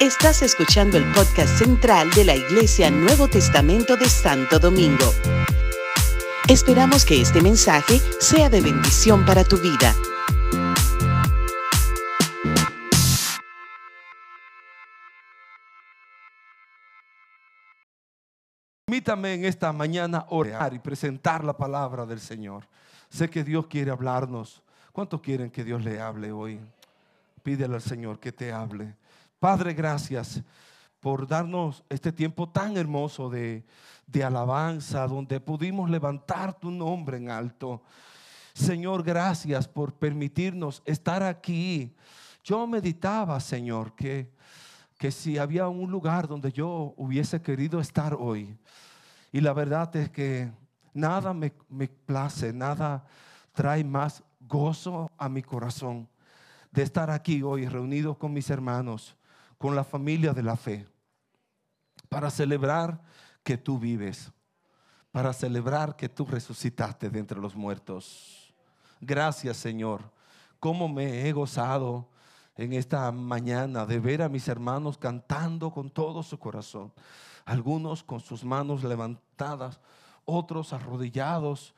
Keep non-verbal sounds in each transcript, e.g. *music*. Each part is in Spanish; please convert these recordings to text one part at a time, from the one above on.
Estás escuchando el podcast central de la Iglesia Nuevo Testamento de Santo Domingo. Esperamos que este mensaje sea de bendición para tu vida. Permítame en esta mañana orar y presentar la palabra del Señor. Sé que Dios quiere hablarnos. ¿Cuántos quieren que Dios le hable hoy? Pídele al Señor que te hable. Padre, gracias por darnos este tiempo tan hermoso de, de alabanza, donde pudimos levantar tu nombre en alto. Señor, gracias por permitirnos estar aquí. Yo meditaba, Señor, que, que si había un lugar donde yo hubiese querido estar hoy. Y la verdad es que nada me, me place, nada trae más gozo a mi corazón de estar aquí hoy reunidos con mis hermanos, con la familia de la fe, para celebrar que tú vives, para celebrar que tú resucitaste de entre los muertos. Gracias Señor, cómo me he gozado en esta mañana de ver a mis hermanos cantando con todo su corazón, algunos con sus manos levantadas, otros arrodillados,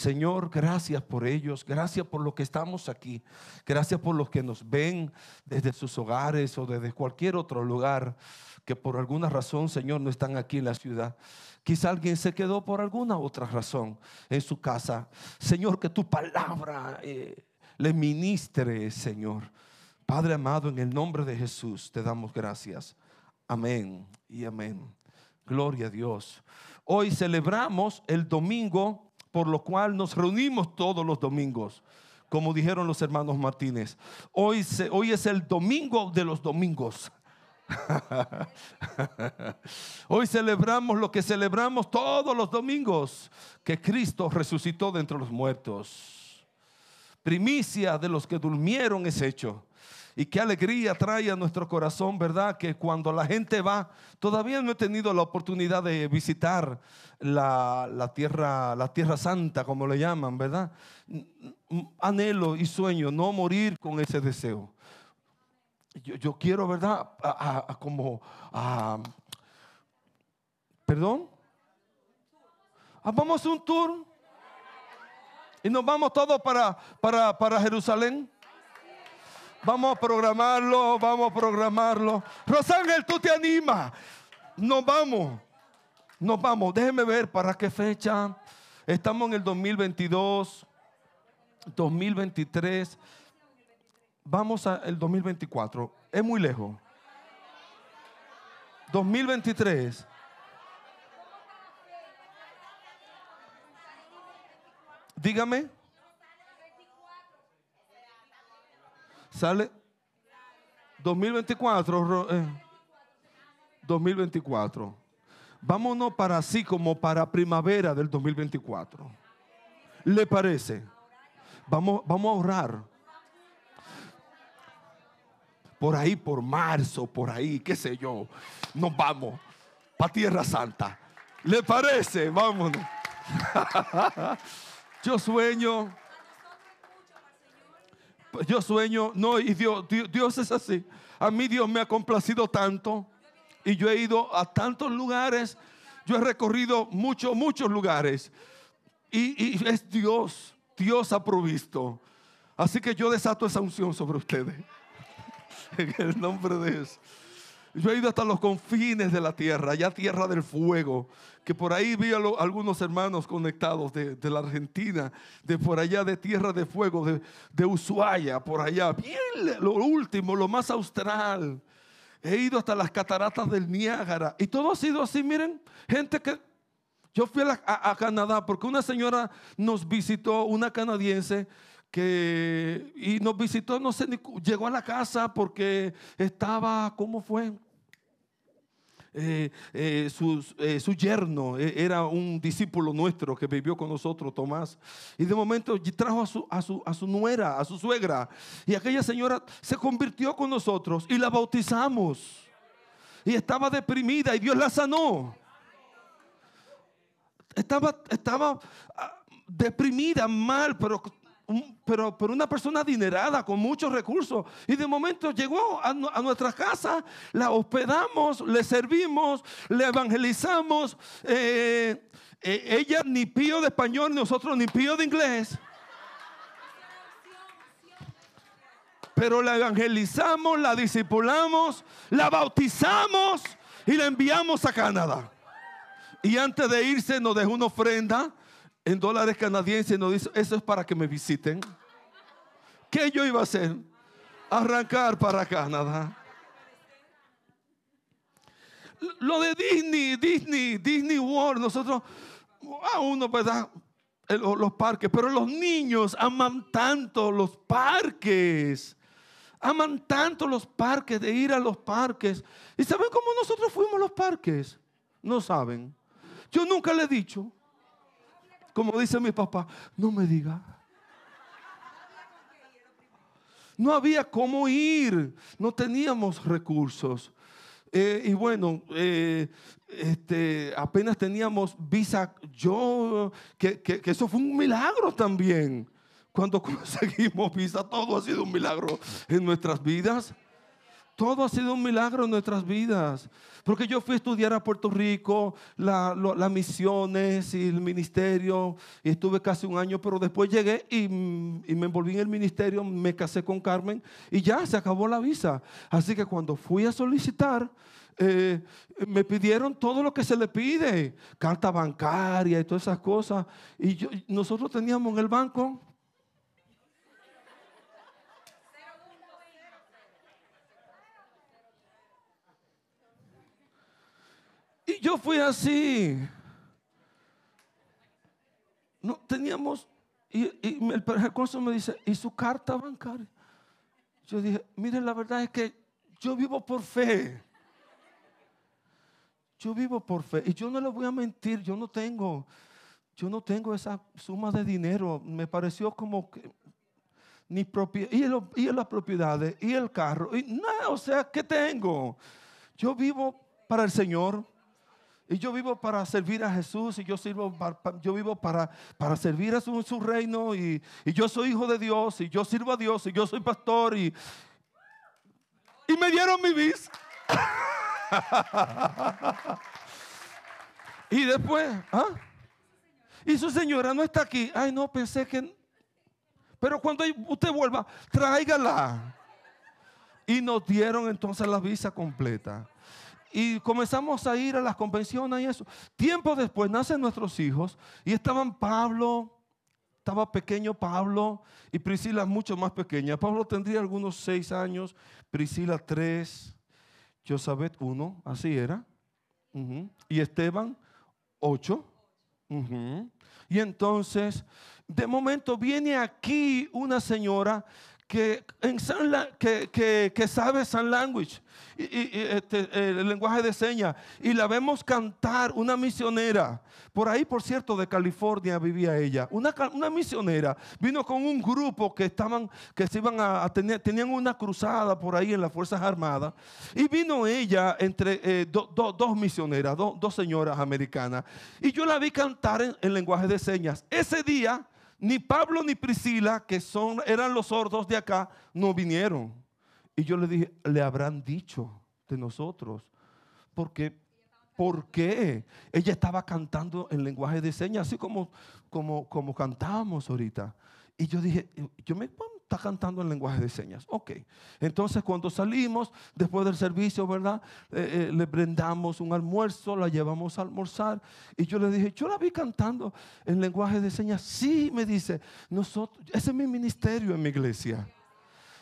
Señor, gracias por ellos, gracias por lo que estamos aquí, gracias por los que nos ven desde sus hogares o desde cualquier otro lugar que por alguna razón, Señor, no están aquí en la ciudad. Quizá alguien se quedó por alguna otra razón en su casa. Señor, que tu palabra eh, le ministre, Señor. Padre amado, en el nombre de Jesús te damos gracias. Amén y amén. Gloria a Dios. Hoy celebramos el domingo por lo cual nos reunimos todos los domingos, como dijeron los hermanos Martínez. Hoy, hoy es el domingo de los domingos. *laughs* Hoy celebramos lo que celebramos todos los domingos, que Cristo resucitó de entre los muertos. Primicia de los que durmieron es hecho. Y qué alegría trae a nuestro corazón, ¿verdad? Que cuando la gente va, todavía no he tenido la oportunidad de visitar la, tierra, la tierra santa, como le llaman, ¿verdad? Anhelo y sueño no morir con ese deseo. Yo, quiero, ¿verdad? como, perdón. Ah, vamos a un tour. Y nos vamos todos para, para, para Jerusalén. Vamos a programarlo, vamos a programarlo. Rosángel, tú te animas. Nos vamos. Nos vamos. Déjeme ver para qué fecha. Estamos en el 2022, 2023. Vamos al 2024. Es muy lejos. 2023. Dígame. Sale 2024. 2024. Eh, Vámonos para así como para primavera del 2024. ¿Le parece? Vamos, vamos a ahorrar. Por ahí, por marzo, por ahí, qué sé yo. Nos vamos para Tierra Santa. ¿Le parece? Vámonos. *laughs* yo sueño yo sueño, no, y Dios, Dios, es así. A mí Dios me ha complacido tanto y yo he ido a tantos lugares, yo he recorrido muchos, muchos lugares y, es Dios, Dios ha provisto. Así que yo desato esa unción sobre ustedes. *laughs* en el nombre de Dios. Yo he ido hasta los confines de la tierra, ya tierra del fuego, que por ahí vi a algunos hermanos conectados de, la Argentina, de por allá de tierra de fuego, de, de Ushuaia, por allá, bien lo último, lo más austral. He ido hasta las cataratas del Niágara y todo ha sido así, miren, gente que... Yo fui a, a Canadá porque una señora nos visitó, una canadiense, que y nos visitó, no sé, llegó a la casa porque estaba, ¿cómo fue? Eh, eh, eh, su, yerno era un discípulo nuestro que vivió con nosotros, Tomás. Y de momento trajo a su, a, su, a su nuera, a su suegra. Y aquella señora se convirtió con nosotros y la bautizamos. Y estaba deprimida y Dios la sanó. Estaba, estaba ah, deprimida, mal, pero pero, pero una persona adinerada, con muchos recursos. Y de momento llegó a, nuestra casa, la hospedamos, le servimos, le evangelizamos. Eh, eh, ella ni pío de español, nosotros ni pío de inglés. Pero la evangelizamos, la discipulamos, la bautizamos y la enviamos a Canadá. Y antes de irse nos dejó una ofrenda en dólares canadienses nos dice, eso es para que me visiten. ¿Qué yo iba a hacer? Arrancar para Canadá. Lo de Disney, Disney, Disney World, nosotros, a uno, ¿verdad? Los parques, pero los niños aman tanto los parques. Aman tanto los parques, de ir a los parques. ¿Y saben cómo nosotros fuimos a los parques? No saben. Yo nunca le he dicho. Como dice mi papá, no me diga. No había cómo ir, no teníamos recursos. Eh, y bueno, eh, este, apenas teníamos visa. Yo, que, que, eso fue un milagro también. Cuando *laughs* conseguimos visa, todo ha sido un milagro en nuestras vidas. Todo ha sido un milagro en nuestras vidas. Porque yo fui a estudiar a Puerto Rico, las misiones y el ministerio, y estuve casi un año, pero después llegué y, me envolví en el ministerio, me casé con Carmen y ya se acabó la visa. Así que cuando fui a solicitar, eh, me pidieron todo lo que se le pide, carta bancaria y todas esas cosas. Y nosotros teníamos en el banco yo fui así. No teníamos, y, el recurso me dice, ¿y su carta bancaria? Yo dije, miren, la verdad es que yo vivo por fe. Yo vivo por fe. Y yo no le voy a mentir, yo no tengo, yo no tengo esa suma de dinero. Me pareció como que ni propiedad, y, y las propiedades, y el carro, y nada, o sea, ¿qué tengo? Yo vivo para el Señor. Y yo vivo para servir a Jesús y yo, sirvo yo vivo para, para servir a su, su reino y, yo soy hijo de Dios y yo sirvo a Dios y yo soy pastor y, y me dieron mi bis. *laughs* y después, ¿ah? Y su señora no está aquí. Ay, no, pensé que... Pero cuando usted vuelva, tráigala. Y nos dieron entonces la visa completa. Y comenzamos a ir a las convenciones y eso. Tiempo después nacen nuestros hijos y estaban Pablo, estaba pequeño Pablo y Priscila mucho más pequeña. Pablo tendría algunos seis años, Priscila tres, Josabet uno, así era. Y Esteban ocho. Y entonces, de momento viene aquí una señora que, sabe San Language, y, este, el lenguaje de señas, y la vemos cantar, una misionera. Por ahí, por cierto, de California vivía ella. Una, una misionera vino con un grupo que estaban, que se iban a, tener, tenían una cruzada por ahí en las Fuerzas Armadas. Y vino ella entre eh, dos misioneras, dos señoras americanas. Y yo la vi cantar en, en lenguaje de señas. Ese día ni Pablo ni Priscila, que son, eran los sordos de acá, no vinieron. Y yo le dije, le habrán dicho de nosotros. Porque, ¿por qué? Ella estaba cantando en lenguaje de señas, así como, como, como cantábamos ahorita. Y yo dije, yo me está cantando en lenguaje de señas. Ok. Entonces cuando salimos, después del servicio, ¿verdad? Eh, eh, le brindamos un almuerzo, la llevamos a almorzar. Y yo le dije, yo la vi cantando en lenguaje de señas. Sí, me dice, nosotros, ese es mi ministerio en mi iglesia.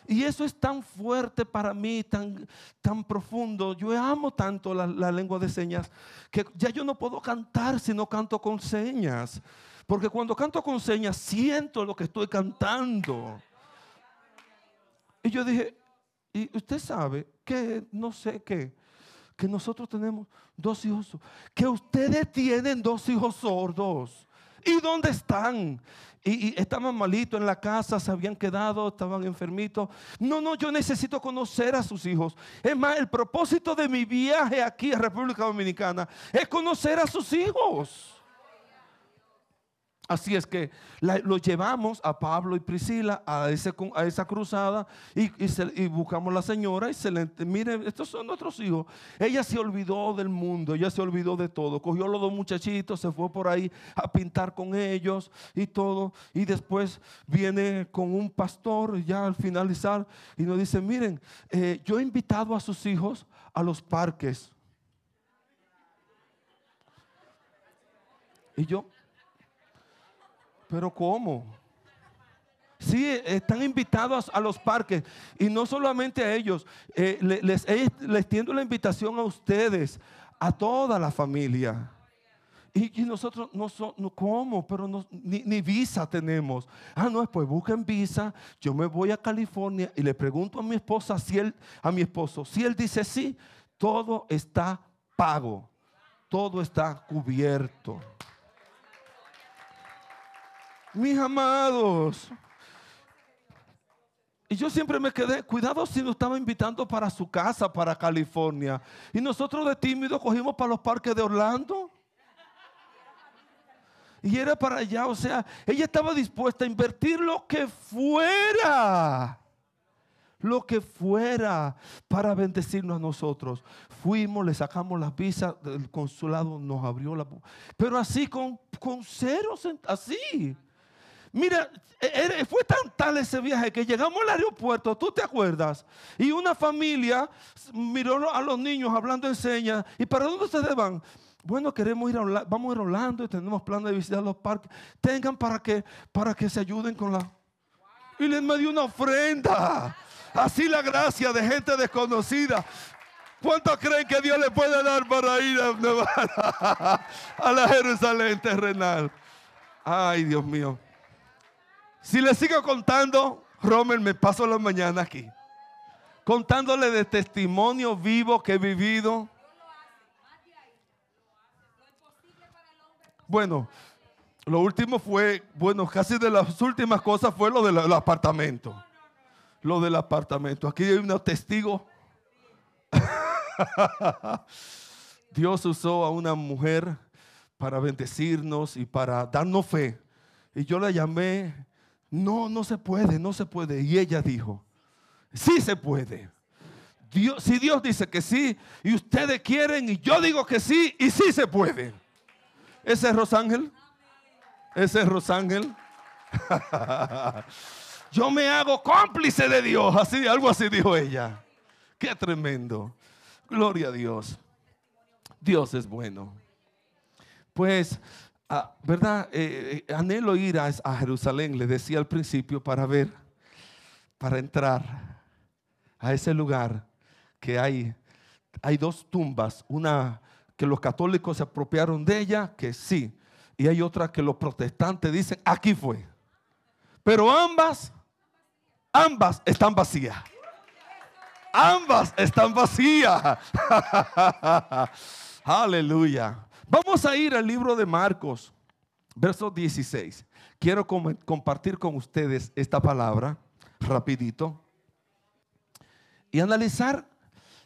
Y eso es tan fuerte para mí, tan, tan profundo. Yo amo tanto la, la lengua de señas que ya yo no puedo cantar si no canto con señas. Porque cuando canto con señas siento lo que estoy cantando. Y yo dije, y usted sabe que no sé qué, que nosotros tenemos dos hijos, que ustedes tienen dos hijos sordos. ¿Y dónde están? Y, y, estaban malitos en la casa, se habían quedado, estaban enfermitos. No, no, yo necesito conocer a sus hijos. Es más, el propósito de mi viaje aquí a República Dominicana es conocer a sus hijos. Así es que lo llevamos a Pablo y Priscila a, esa cruzada y, buscamos a la señora y se le, mire, estos son nuestros hijos. Ella se olvidó del mundo, ella se olvidó de todo. Cogió a los dos muchachitos, se fue por ahí a pintar con ellos y todo. Y después viene con un pastor ya al finalizar y nos dice, miren, eh, yo he invitado a sus hijos a los parques. Y yo, pero ¿cómo? Sí, están invitados a los parques y no solamente a ellos, eh, les, les, tiendo la invitación a ustedes, a toda la familia. Y, nosotros no, somos, ¿cómo? Pero ni, visa tenemos. Ah, no, pues busquen visa. Yo me voy a California y le pregunto a mi esposa a mi esposo, si él dice sí, todo está pago, todo está cubierto mis amados. Y yo siempre me quedé, cuidado si nos estaba invitando para su casa, para California. Y nosotros de tímido cogimos para los parques de Orlando. Y era para allá, o sea, ella estaba dispuesta a invertir lo que fuera. Lo que fuera para bendecirnos a nosotros. Fuimos, le sacamos la visa, del consulado nos abrió la... Pero así con, con ceros, así. Mira, e, fue tan tal ese viaje que llegamos al aeropuerto, ¿tú te acuerdas? Y una familia miró a los niños hablando en señas. ¿Y para dónde ustedes van? Bueno, queremos ir a Orlando, vamos a ir a Orlando y tenemos plan de visitar los parques. Tengan para que, para que se ayuden con la... Y les me dio una ofrenda. Así la gracia de gente desconocida. ¿Cuántos creen que Dios le puede dar para ir a, *laughs* a la Jerusalén terrenal? Ay, Dios mío. Si le sigo contando, Romer, me paso la mañana aquí. Contándole de testimonio vivo que he vivido. Bueno, lo último fue, bueno, casi de las últimas cosas fue lo del apartamento. Lo del apartamento. Aquí hay unos testigos. *laughs* Dios usó a una mujer para bendecirnos y para darnos fe. Y yo la llamé no, no se puede, no se puede. Y ella dijo, sí se puede. Dios, si Dios dice que sí y ustedes quieren y yo digo que sí y sí se puede. Ese es Rosángel. Ese es Rosángel. *laughs* yo me hago cómplice de Dios. Así, algo así dijo ella. Qué tremendo. Gloria a Dios. Dios es bueno. Pues Ah, ¿verdad? Eh, eh, anhelo ir a, Jerusalén, le decía al principio, para ver, para entrar a ese lugar que hay, hay dos tumbas, una que los católicos se apropiaron de ella, que sí, y hay otra que los protestantes dicen, aquí fue. Pero ambas, ambas están vacías. Ambas están vacías. *laughs* Aleluya. Vamos a ir al libro de Marcos, verso 16. Quiero compartir con ustedes esta palabra rapidito y analizar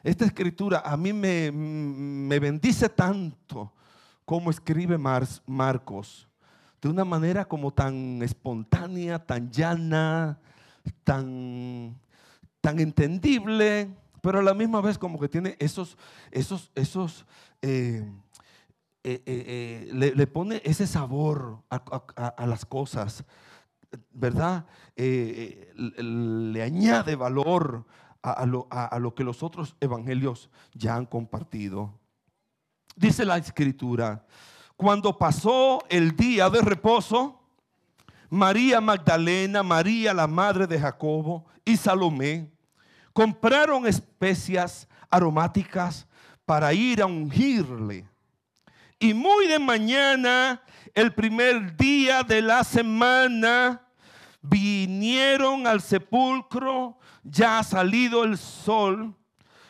esta escritura. A mí me, me bendice tanto como escribe Marcos, de una manera como tan espontánea, tan llana, tan, tan entendible, pero a la misma vez como que tiene esos, esos, esos eh, eh, eh, eh, le, pone ese sabor a, las cosas, ¿verdad? le añade valor a lo, a lo que los otros evangelios ya han compartido. Dice la escritura, cuando pasó el día de reposo, María Magdalena, María la madre de Jacobo y Salomé compraron especias aromáticas para ir a ungirle y muy de mañana, el primer día de la semana, vinieron al sepulcro, ya ha salido el sol,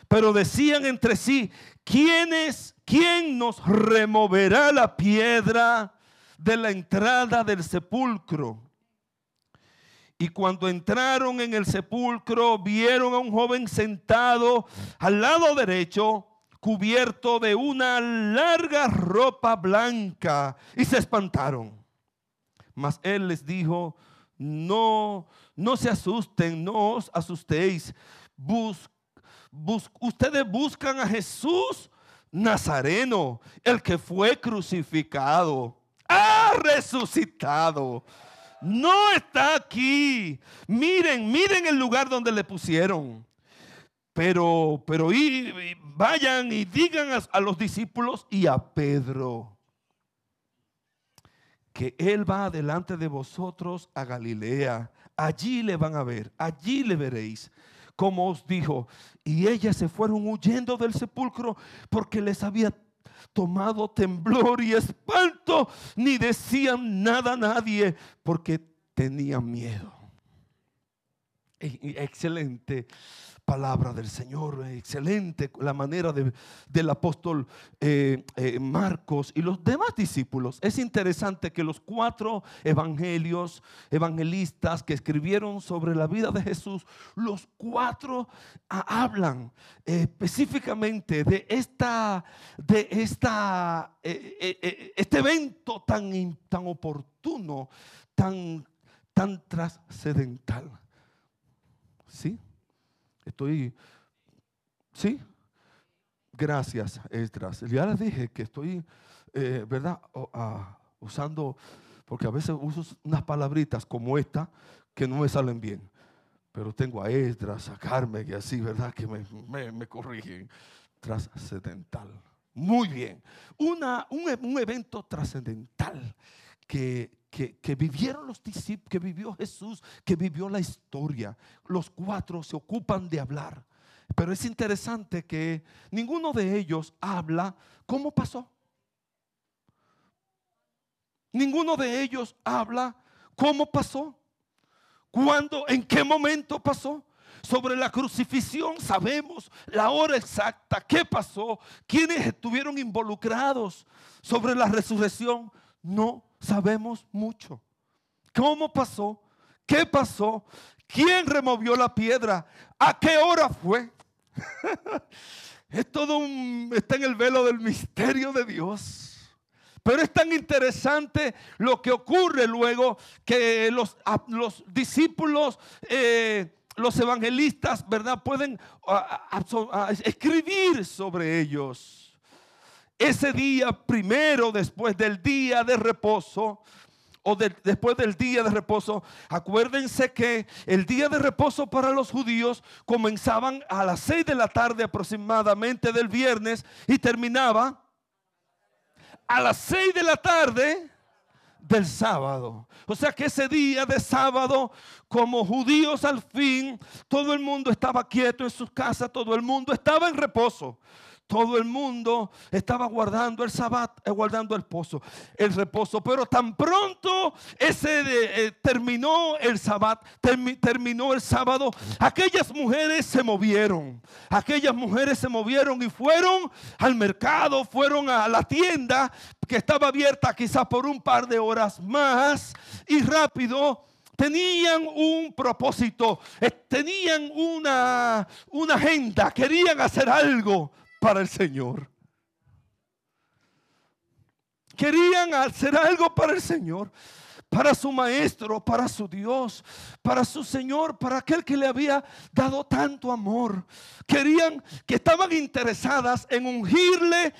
pero decían entre sí, ¿quién es, quién nos removerá la piedra de la entrada del sepulcro? Y cuando entraron en el sepulcro, vieron a un joven sentado al lado derecho cubierto de una larga ropa blanca y se espantaron. Mas él les dijo, no, no se asusten, no os asustéis. ustedes buscan a Jesús Nazareno, el que fue crucificado, ha resucitado. No está aquí. Miren, miren el lugar donde le pusieron. Pero, pero y, vayan y digan a los discípulos y a Pedro que Él va delante de vosotros a Galilea. Allí le van a ver, allí le veréis. Como os dijo, y ellas se fueron huyendo del sepulcro porque les había tomado temblor y espanto, ni decían nada a nadie porque tenían miedo. E, excelente palabra del Señor. Excelente la manera del apóstol eh, eh, Marcos y los demás discípulos. Es interesante que los cuatro evangelios, evangelistas que escribieron sobre la vida de Jesús, los cuatro ah, hablan específicamente de esta, de esta, eh, este evento tan, tan oportuno, tan, tan trascendental. ¿Sí? Estoy, ¿sí? Gracias, Esdras. Ya les dije que estoy, eh, ¿verdad? Usando, porque a veces uso unas palabritas como esta que no me salen bien. Pero tengo a Esdras, a Carmen y así, ¿verdad? Que me, me, corrigen. Trascendental. Muy bien. Una, un, evento trascendental que, que, vivieron los discípulos, que vivió Jesús, que vivió la historia. Los cuatro se ocupan de hablar. Pero es interesante que ninguno de ellos habla cómo pasó. Ninguno de ellos habla cómo pasó. ¿Cuándo? ¿En qué momento pasó? Sobre la crucifixión sabemos la hora exacta, qué pasó, quiénes estuvieron involucrados. Sobre la resurrección no sabemos mucho. ¿Cómo pasó? ¿Qué pasó? ¿Quién removió la piedra? ¿A qué hora fue? *laughs* es todo un, está en el velo del misterio de Dios. Pero es tan interesante lo que ocurre luego que los, los discípulos, eh, los evangelistas, ¿verdad? Pueden escribir sobre ellos. Ese día primero, después del día de reposo, o después del día de reposo, acuérdense que el día de reposo para los judíos comenzaban a las seis de la tarde aproximadamente del viernes y terminaba a las seis de la tarde del sábado. O sea que ese día de sábado, como judíos al fin, todo el mundo estaba quieto en sus casas, todo el mundo estaba en reposo. Todo el mundo estaba guardando el sabbat, eh, guardando el pozo, el reposo. Pero tan pronto ese eh, terminó el sabbat, terminó el sábado, aquellas mujeres se movieron. Aquellas mujeres se movieron y fueron al mercado, fueron a la tienda que estaba abierta quizás por un par de horas más y rápido tenían un propósito, eh, tenían una, una agenda, querían hacer algo para el Señor. Querían hacer algo para el Señor, para su maestro, para su Dios, para su Señor, para aquel que le había dado tanto amor. Querían que estaban interesadas en ungirle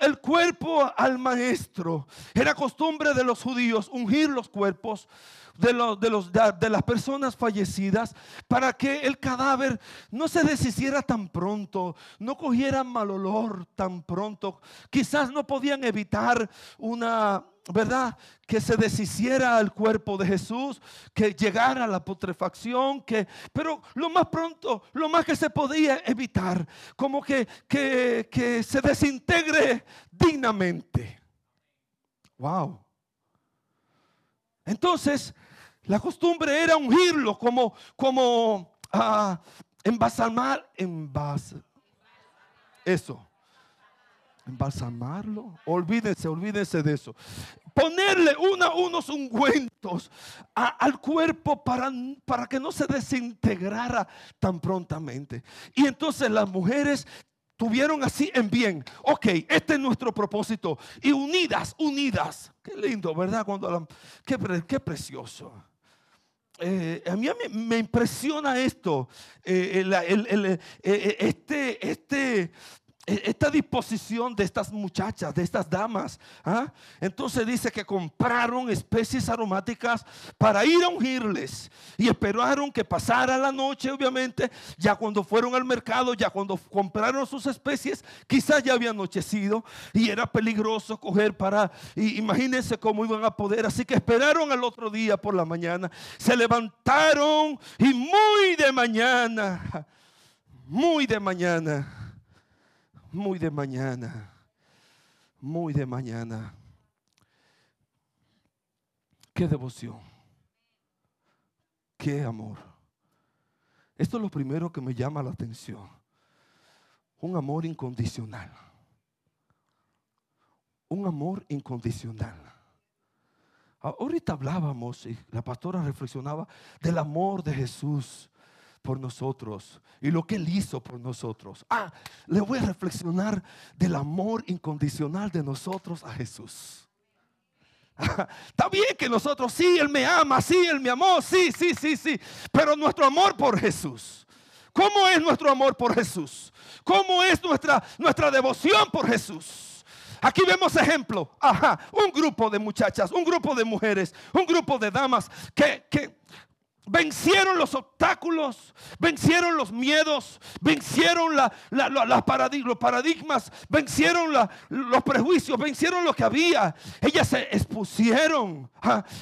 el cuerpo al maestro. Era costumbre de los judíos ungir los cuerpos de, los, de, los, de, las personas fallecidas para que el cadáver no se deshiciera tan pronto, no cogiera mal olor tan pronto. Quizás no podían evitar una, ¿verdad? Que se deshiciera el cuerpo de Jesús, que llegara la putrefacción, que, pero lo más pronto, lo más que se podía evitar, como que, que, que se desintegre dignamente. Wow. Entonces, la costumbre era ungirlo como, como uh, embalsamar, eso. Embalsamarlo. Olvídense, olvídense de eso. Ponerle unos ungüentos al cuerpo para, para que no se desintegrara tan prontamente. Y entonces las mujeres tuvieron así en bien. Ok, este es nuestro propósito. Y unidas, unidas. Qué lindo, ¿verdad? Cuando qué, qué, precioso. Eh, a mí me, impresiona esto, eh, eh, este, este, e, esta disposición de estas muchachas, de estas damas. ¿ah? Entonces dice que compraron especies aromáticas para ir a ungirles y esperaron que pasara la noche, obviamente, ya cuando fueron al mercado, ya cuando compraron sus especies, quizás ya había anochecido y era peligroso coger para, imagínense cómo iban a poder, así que esperaron al otro día por la mañana, se levantaron y muy de mañana, muy de mañana muy de mañana, muy de mañana. Qué devoción, qué amor. Esto es lo primero que me llama la atención. Un amor incondicional. Un amor incondicional. Ahorita hablábamos y la pastora reflexionaba del amor de Jesús por nosotros y lo que Él hizo por nosotros. Ah, le voy a reflexionar del amor incondicional de nosotros a Jesús. Está bien que nosotros, sí, Él me ama, sí, Él me amó, sí, sí, sí, sí, pero nuestro amor por Jesús. ¿Cómo es nuestro amor por Jesús? ¿Cómo es nuestra, nuestra devoción por Jesús? Aquí vemos ejemplo. Ajá, un grupo de muchachas, un grupo de mujeres, un grupo de damas que, que Vencieron los obstáculos, vencieron los miedos, vencieron los paradigmas, vencieron los prejuicios, vencieron lo que había. Ellas se expusieron,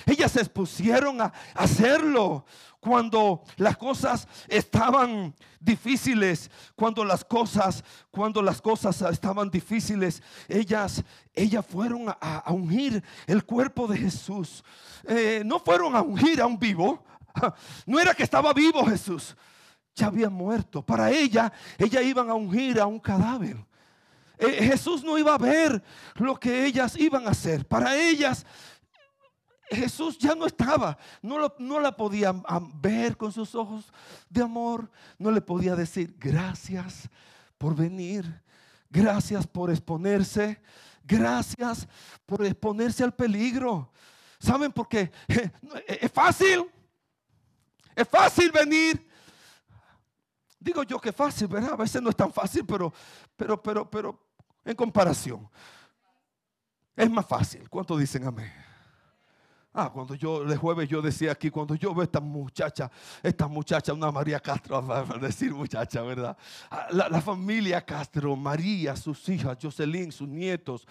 ellas se expusieron a hacerlo cuando las cosas estaban difíciles, cuando las cosas, cuando las cosas estaban difíciles, ellas, ellas fueron a, ungir el cuerpo de Jesús. Eh, no fueron a ungir a un vivo, *laughs* no era que estaba vivo Jesús, ya había muerto. Para ella, ella iban a ungir a un cadáver. Eh, Jesús no iba a ver lo que ellas iban a hacer. Para ellas, Jesús ya no estaba, no, no la podían ver con sus ojos de amor, no le podía decir gracias por venir, gracias por exponerse, gracias por exponerse al peligro. ¿Saben por qué? *laughs* Es fácil. Es fácil venir. Digo yo que fácil, ¿verdad? A veces no es tan fácil, pero, pero, pero, pero, en comparación, es más fácil. ¿Cuánto dicen amén? Ah, cuando yo, el jueves yo decía aquí, cuando yo veo esta muchacha, esta muchacha, una María Castro, *laughs* a decir muchacha, ¿verdad? Ah, la, familia Castro, María, sus hijas, Jocelyn, sus nietos,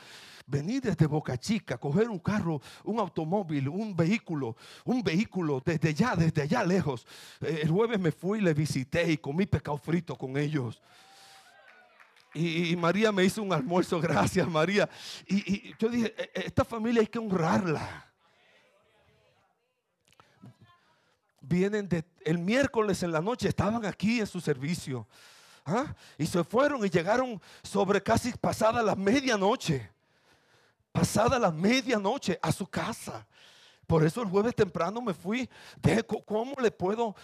venir desde Boca Chica, coger un carro, un automóvil, un vehículo, un vehículo desde allá, desde allá lejos. Eh, el jueves me fui, le visité y comí pescado frito con ellos. Y, María me hizo un almuerzo, *laughs* gracias María. Y, yo dije, e, esta familia hay que honrarla. Vienen de, el miércoles en la noche, estaban aquí en su servicio. ¿ah? Y se fueron y llegaron sobre casi pasada la medianoche pasada la medianoche a su casa. Por eso el jueves temprano me fui. De cómo le puedo,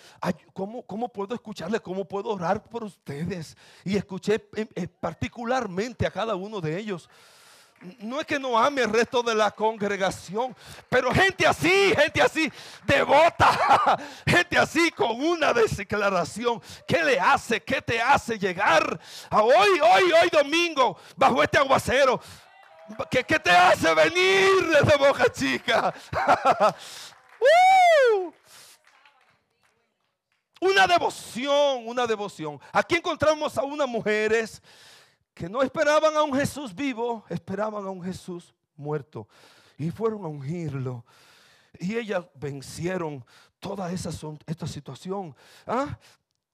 cómo, cómo puedo escucharle, cómo puedo orar por ustedes. Y escuché particularmente a cada uno de ellos. No es que no ame el resto de la congregación, pero gente así, gente así, devota, *laughs* gente así con una declaración. ¿Qué le hace? ¿Qué te hace llegar a hoy, hoy, hoy domingo, bajo este aguacero? ¿Qué, te hace venir desde Boca Chica? *laughs* ¡Uh! Una devoción, una devoción. Aquí encontramos a unas mujeres que no esperaban a un Jesús vivo, esperaban a un Jesús muerto. Y fueron a ungirlo. Y ellas vencieron toda esa, esta situación. ¿Ah?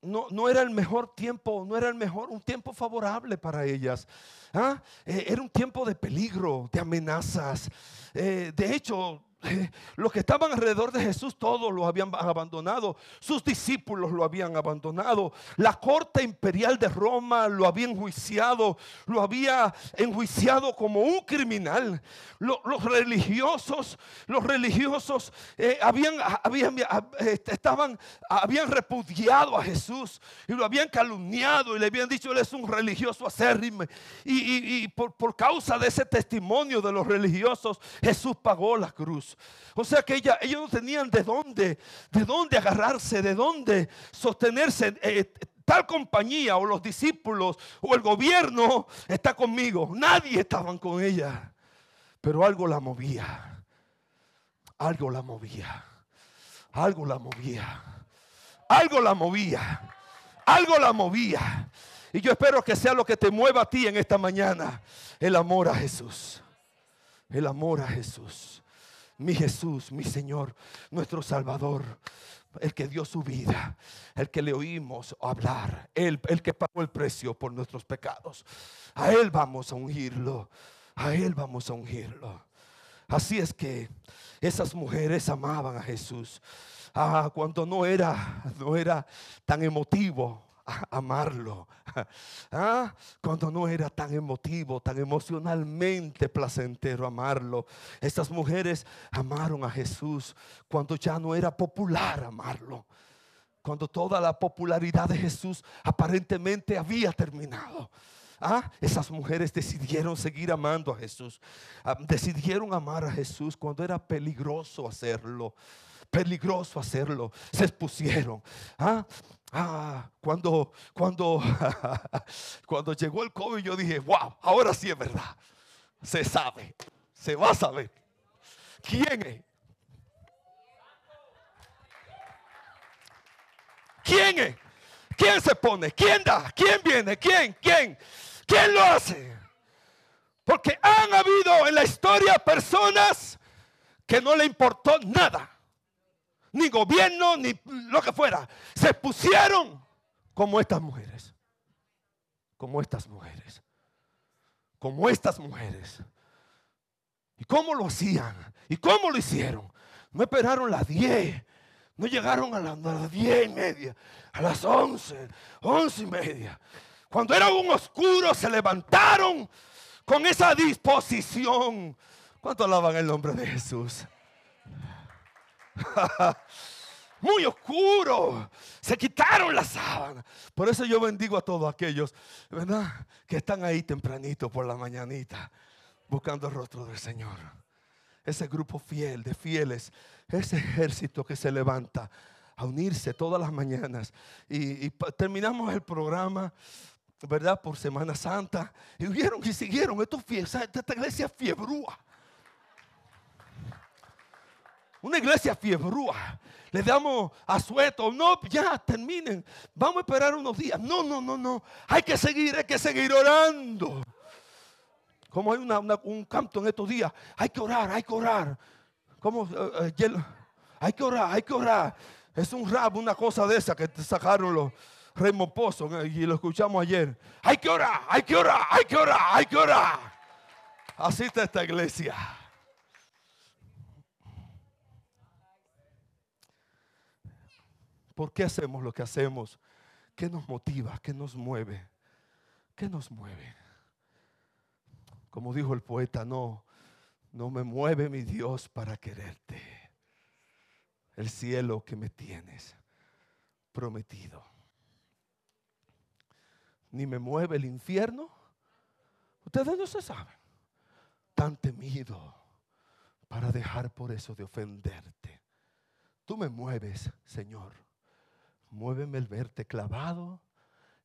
no, no, era el mejor tiempo, no era el mejor, un tiempo favorable para ellas. ¿ah? Eh, era un tiempo de peligro, de amenazas. Eh, de hecho, *laughs* los que estaban alrededor de Jesús, todos lo habían abandonado. Sus discípulos lo habían abandonado. La corte imperial de Roma lo había enjuiciado. Lo había enjuiciado como un criminal. Los, religiosos, los religiosos eh, habían, habían, estaban, habían repudiado a Jesús y lo habían calumniado y le habían dicho, él es un religioso acérrimo. Y, y, por, por causa de ese testimonio de los religiosos, Jesús pagó la cruz. O sea que ella, ellos no tenían de dónde, de dónde agarrarse, de dónde sostenerse. Eh, tal compañía o los discípulos o el gobierno está conmigo. Nadie estaban con ella. Pero algo la movía. Algo la movía. Algo la movía. Algo la movía. Algo la movía. Y yo espero que sea lo que te mueva a ti en esta mañana. El amor a Jesús. El amor a Jesús mi Jesús, mi Señor, nuestro Salvador, el que dio su vida, el que le oímos hablar, el, el que pagó el precio por nuestros pecados. A Él vamos a ungirlo, a Él vamos a ungirlo. Así es que esas mujeres amaban a Jesús. Ah, cuando no era, no era tan emotivo, amarlo. ¿Ah? Cuando no era tan emotivo, tan emocionalmente placentero amarlo. Estas mujeres amaron a Jesús cuando ya no era popular amarlo. Cuando toda la popularidad de Jesús aparentemente había terminado. Ah, esas mujeres decidieron seguir amando a Jesús. Ah, decidieron amar a Jesús cuando era peligroso hacerlo peligroso hacerlo. Se expusieron. ¿Ah? Ah, cuando, cuando, *laughs* cuando llegó el COVID, yo dije, wow, ahora sí es verdad. Se sabe, se va a saber. ¿Quién es? ¿Quién es? ¿Quién se pone? ¿Quién da? ¿Quién viene? ¿Quién? ¿Quién? ¿Quién lo hace? Porque han habido en la historia personas que no le importó nada ni gobierno, ni lo que fuera. Se pusieron como estas mujeres. Como estas mujeres. Como estas mujeres. ¿Y cómo lo hacían? ¿Y cómo lo hicieron? No esperaron las 10. No llegaron a las 10 y media. A las 11. 11 y media. Cuando era un oscuro se levantaron con esa disposición. ¿Cuánto alaban el nombre de Jesús? *laughs* Muy oscuro. Se quitaron las sábanas. Por eso yo bendigo a todos aquellos, ¿verdad? Que están ahí tempranito por la mañanita, buscando el rostro del Señor. Ese grupo fiel, de fieles, ese ejército que se levanta a unirse todas las mañanas. Y, terminamos el programa, ¿verdad? Por Semana Santa. Y vieron y siguieron esta iglesia fiebrúa. Una iglesia fiebrúa. Le damos a sueto. No, ya terminen. Vamos a esperar unos días. No, no, no, no. Hay que seguir, hay que seguir orando. Como hay un canto en estos días. Hay que orar, hay que orar. Como eh, eh, hay que orar, hay que orar. Es un rap, una cosa de esa que sacaron los Raymond Pozo y lo escuchamos ayer. Hay que orar, hay que orar, hay que orar, hay que orar. Así está esta iglesia. ¿Por qué hacemos lo que hacemos? ¿Qué nos motiva? ¿Qué nos mueve? ¿Qué nos mueve? Como dijo el poeta, no, no me mueve mi Dios para quererte. El cielo que me tienes prometido. Ni me mueve el infierno. Ustedes no se saben. Tan temido para dejar por eso de ofenderte. Tú me mueves, Señor muéveme el verte clavado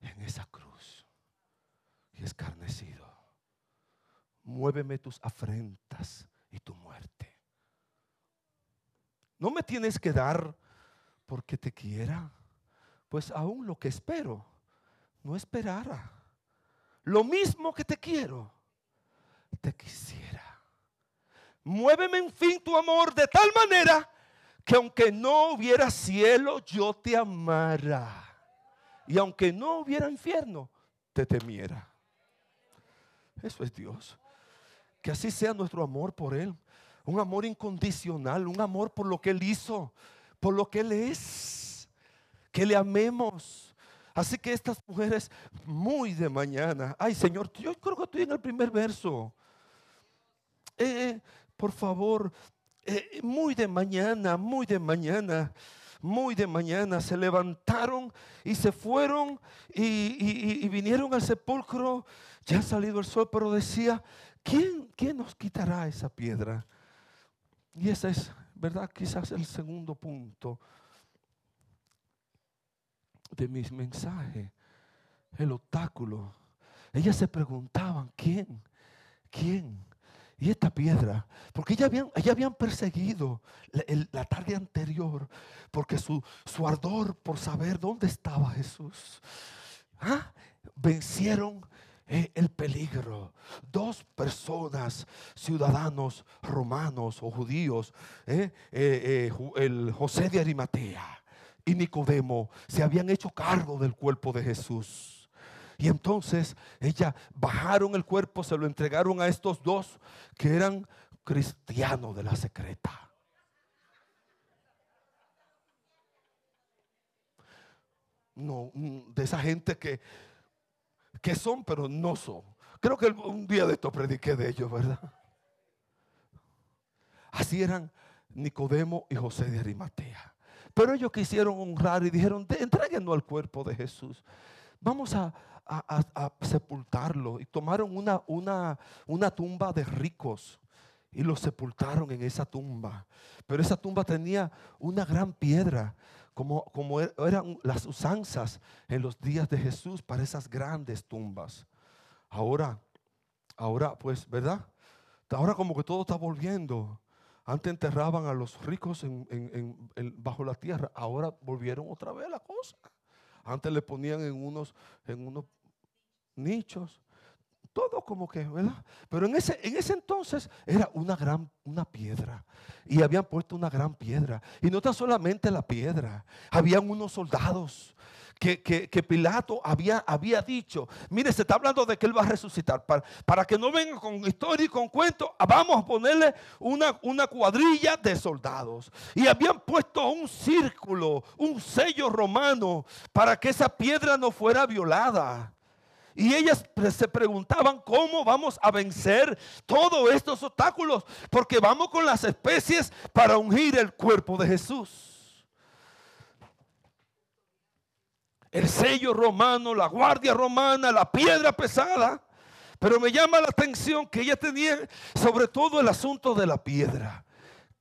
en esa cruz y escarnecido. Muéveme tus afrentas y tu muerte. No me tienes que dar porque te quiera, pues aún lo que espero no esperara. Lo mismo que te quiero, te quisiera. Muéveme en fin tu amor de tal manera que aunque no hubiera cielo, yo te amara. Y aunque no hubiera infierno, te temiera. Eso es Dios. Que así sea nuestro amor por Él. un amor incondicional, un amor por lo que Él hizo, por lo que Él es, que le amemos. Así que estas mujeres muy de mañana, ay Señor, yo creo que estoy en el primer verso. Eh, eh, por favor, eh, muy de mañana, muy de mañana, muy de mañana se levantaron y se fueron y, vinieron al sepulcro. Ya ha salido el sol, pero decía, ¿quién, ¿quién nos quitará esa piedra? Y ese es, ¿verdad? Quizás el segundo punto de mis mensajes. El obstáculo. Ellas se preguntaban, ¿quién? ¿Quién? Y esta piedra, porque ya habían, perseguido la, tarde anterior, porque su, su, ardor por saber dónde estaba Jesús, ¿ah? vencieron eh, el peligro. Dos personas, ciudadanos romanos o judíos, eh, eh, el José de Arimatea y Nicodemo, se habían hecho cargo del cuerpo de Jesús. Y entonces ella bajaron el cuerpo, se lo entregaron a estos dos que eran cristianos de la secreta. No, mm, de esa gente que que son, pero no son. Creo que un día de esto prediqué de ellos, ¿verdad? Así eran Nicodemo y José de Arimatea. Pero ellos quisieron honrar y dijeron, entréguenos al cuerpo de Jesús. Vamos a, sepultarlo. Y tomaron una, una, una tumba de ricos y lo sepultaron en esa tumba. Pero esa tumba tenía una gran piedra como, er, eran las usanzas en los días de Jesús para esas grandes tumbas. Ahora, ahora pues, ¿verdad? Ahora como que todo está volviendo. Antes enterraban a los ricos bajo la tierra, ahora volvieron otra vez la cosa. Antes le ponían en unos, en unos nichos todo como que, ¿verdad? Pero en ese, en ese entonces era una gran, una piedra. Y habían puesto una gran piedra. Y no tan solamente la piedra, habían unos soldados. Que, Pilato había, había dicho, mire, se está hablando de que él va a resucitar. Para, para que no vengan con historia y con cuento, vamos a ponerle una, una cuadrilla de soldados. Y habían puesto un círculo, un sello romano, para que esa piedra no fuera violada. Y ellas se preguntaban cómo vamos a vencer todos estos obstáculos, porque vamos con las especies para ungir el cuerpo de Jesús. El sello romano, la guardia romana, la piedra pesada. Pero me llama la atención que ella tenía sobre todo el asunto de la piedra.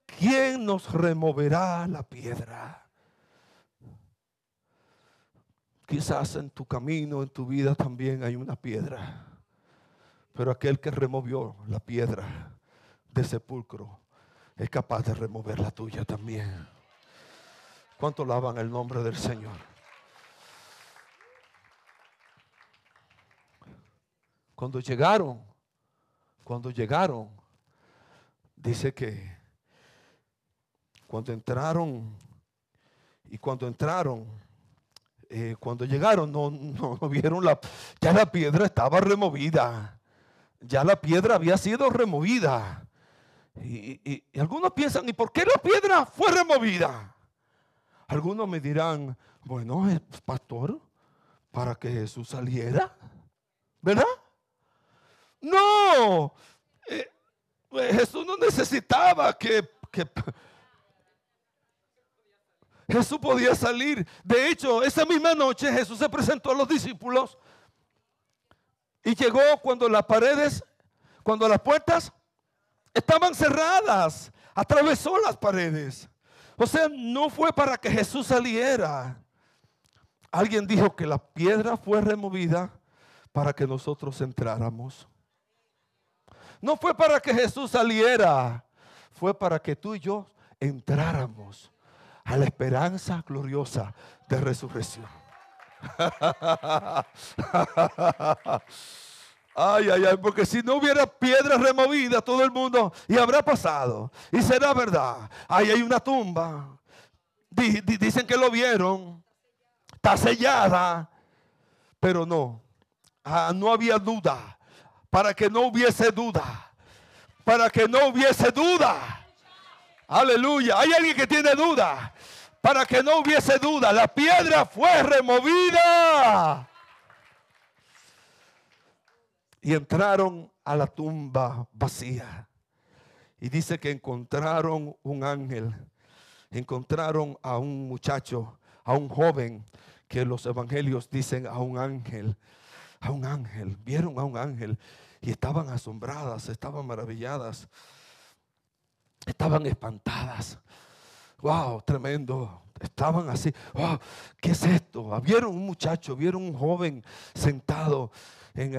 ¿Quién nos removerá la piedra? Quizás en tu camino, en tu vida también hay una piedra. Pero aquel que removió la piedra del sepulcro es capaz de remover la tuya también. ¿Cuánto lavan el nombre del Señor? Cuando llegaron, cuando llegaron, dice que cuando entraron y cuando entraron, eh, cuando llegaron no, no, vieron la, ya la piedra estaba removida, ya la piedra había sido removida. Y, algunos piensan, ¿y por qué la piedra fue removida? Algunos me dirán, bueno, pastor, para que Jesús saliera, ¿verdad? No, eh, Jesús no necesitaba que, que Jesús podía salir. De hecho, esa misma noche Jesús se presentó a los discípulos y llegó cuando las paredes, cuando las puertas estaban cerradas. Atravesó las paredes. O sea, no fue para que Jesús saliera. Alguien dijo que la piedra fue removida para que nosotros entráramos. No fue para que Jesús saliera, fue para que tú y yo entráramos a la esperanza gloriosa de resurrección. *laughs* Ay, ay, ay, porque si no hubiera piedra removida, todo el mundo, y habrá pasado, y será verdad. Ahí hay una tumba. dicen que lo vieron, está sellada, pero no, ah, no había duda, para que no hubiese duda. para que no hubiese duda. Aleluya. Hay alguien que tiene duda. Para que no hubiese duda. La piedra fue removida. Y entraron a la tumba vacía. Y dice que encontraron un ángel. Encontraron a un muchacho, a un joven, que los evangelios dicen a un ángel. A un ángel. Vieron a un ángel y estaban asombradas, estaban maravilladas, estaban espantadas. Wow, tremendo. Estaban así, wow, ¿qué es esto? Vieron un muchacho, vieron un joven sentado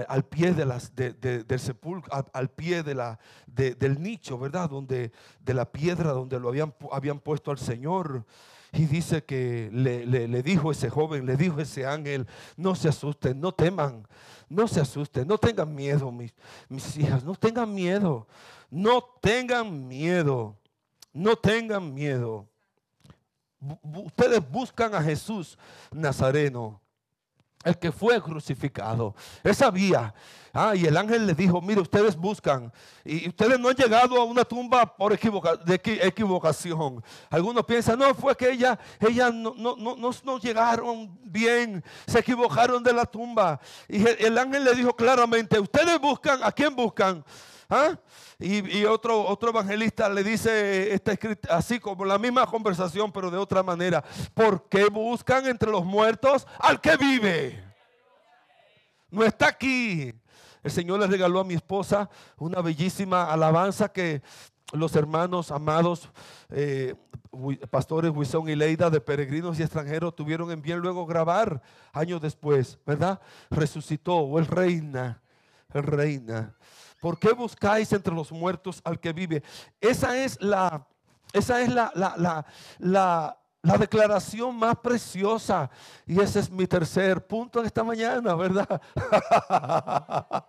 al pie de las, del sepulcro, al, pie de la, del nicho, ¿verdad? Donde, de la piedra donde lo habían, habían puesto al Señor. Y dice que le, le, dijo ese joven, le dijo ese ángel, no se asusten, no teman, no se asusten, no tengan miedo, mis, mis hijas, no tengan miedo, no tengan miedo, no tengan miedo. Ustedes buscan a Jesús Nazareno, el que fue crucificado. Él sabía. Ah, y el ángel le dijo, mire, ustedes buscan. Y ustedes no han llegado a una tumba por de equivocación. Algunos piensan, no, fue que ella, ella no, no, no, no, llegaron bien. Se equivocaron de la tumba. Y el, ángel le dijo claramente, ustedes buscan, ¿a quién buscan? ¿Ah? Y, otro, otro evangelista le dice, está escrito así como la misma conversación, pero de otra manera. ¿Por qué buscan entre los muertos al que vive? No está aquí. El Señor le regaló a mi esposa una bellísima alabanza que los hermanos amados, eh, pastores Huizón y Leida de peregrinos y extranjeros tuvieron en bien luego grabar años después, ¿verdad? Resucitó, o el reina, el reina. ¿Por qué buscáis entre los muertos al que vive? Esa es la, esa es la, la, la, la declaración más preciosa. Y ese es mi tercer punto en esta mañana, ¿verdad? *laughs*